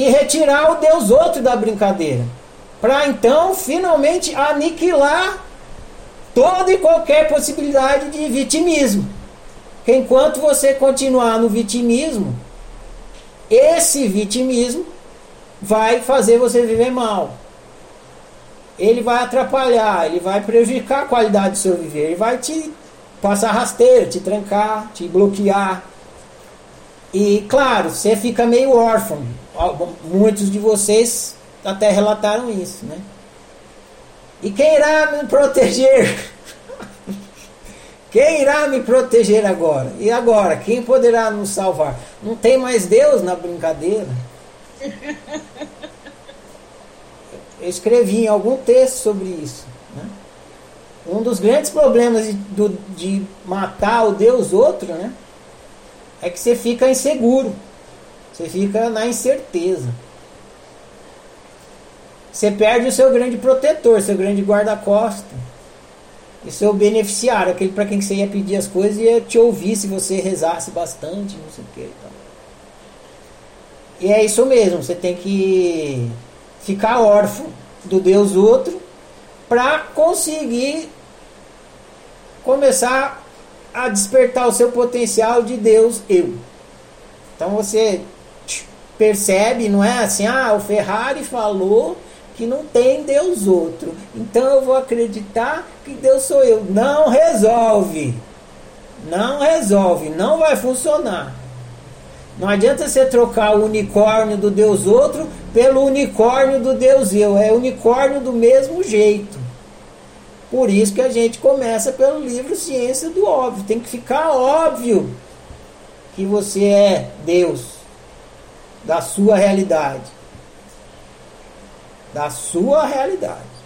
e retirar o Deus outro da brincadeira. Para então finalmente aniquilar toda e qualquer possibilidade de vitimismo. Que enquanto você continuar no vitimismo, esse vitimismo vai fazer você viver mal. Ele vai atrapalhar, ele vai prejudicar a qualidade do seu viver, ele vai te passar rasteira, te trancar, te bloquear. E claro, você fica meio órfão. Muitos de vocês até relataram isso, né? E quem irá me proteger? Quem irá me proteger agora? E agora, quem poderá nos salvar? Não tem mais Deus na brincadeira. Eu escrevi em algum texto sobre isso. Né? Um dos grandes problemas de, de matar o Deus outro, né? É que você fica inseguro. Você fica na incerteza. Você perde o seu grande protetor, seu grande guarda-costa. E seu beneficiário, aquele para quem você ia pedir as coisas e ia te ouvir se você rezasse bastante, não sei o que. Então. E é isso mesmo, você tem que ficar órfão do Deus outro para conseguir começar a despertar o seu potencial de Deus eu. Então você percebe, não é assim, ah, o Ferrari falou que não tem Deus outro. Então eu vou acreditar que Deus sou eu. Não resolve. Não resolve, não vai funcionar. Não adianta você trocar o unicórnio do Deus outro pelo unicórnio do Deus eu. É unicórnio do mesmo jeito. Por isso que a gente começa pelo livro Ciência do Óbvio. Tem que ficar óbvio que você é Deus da sua realidade da sua realidade.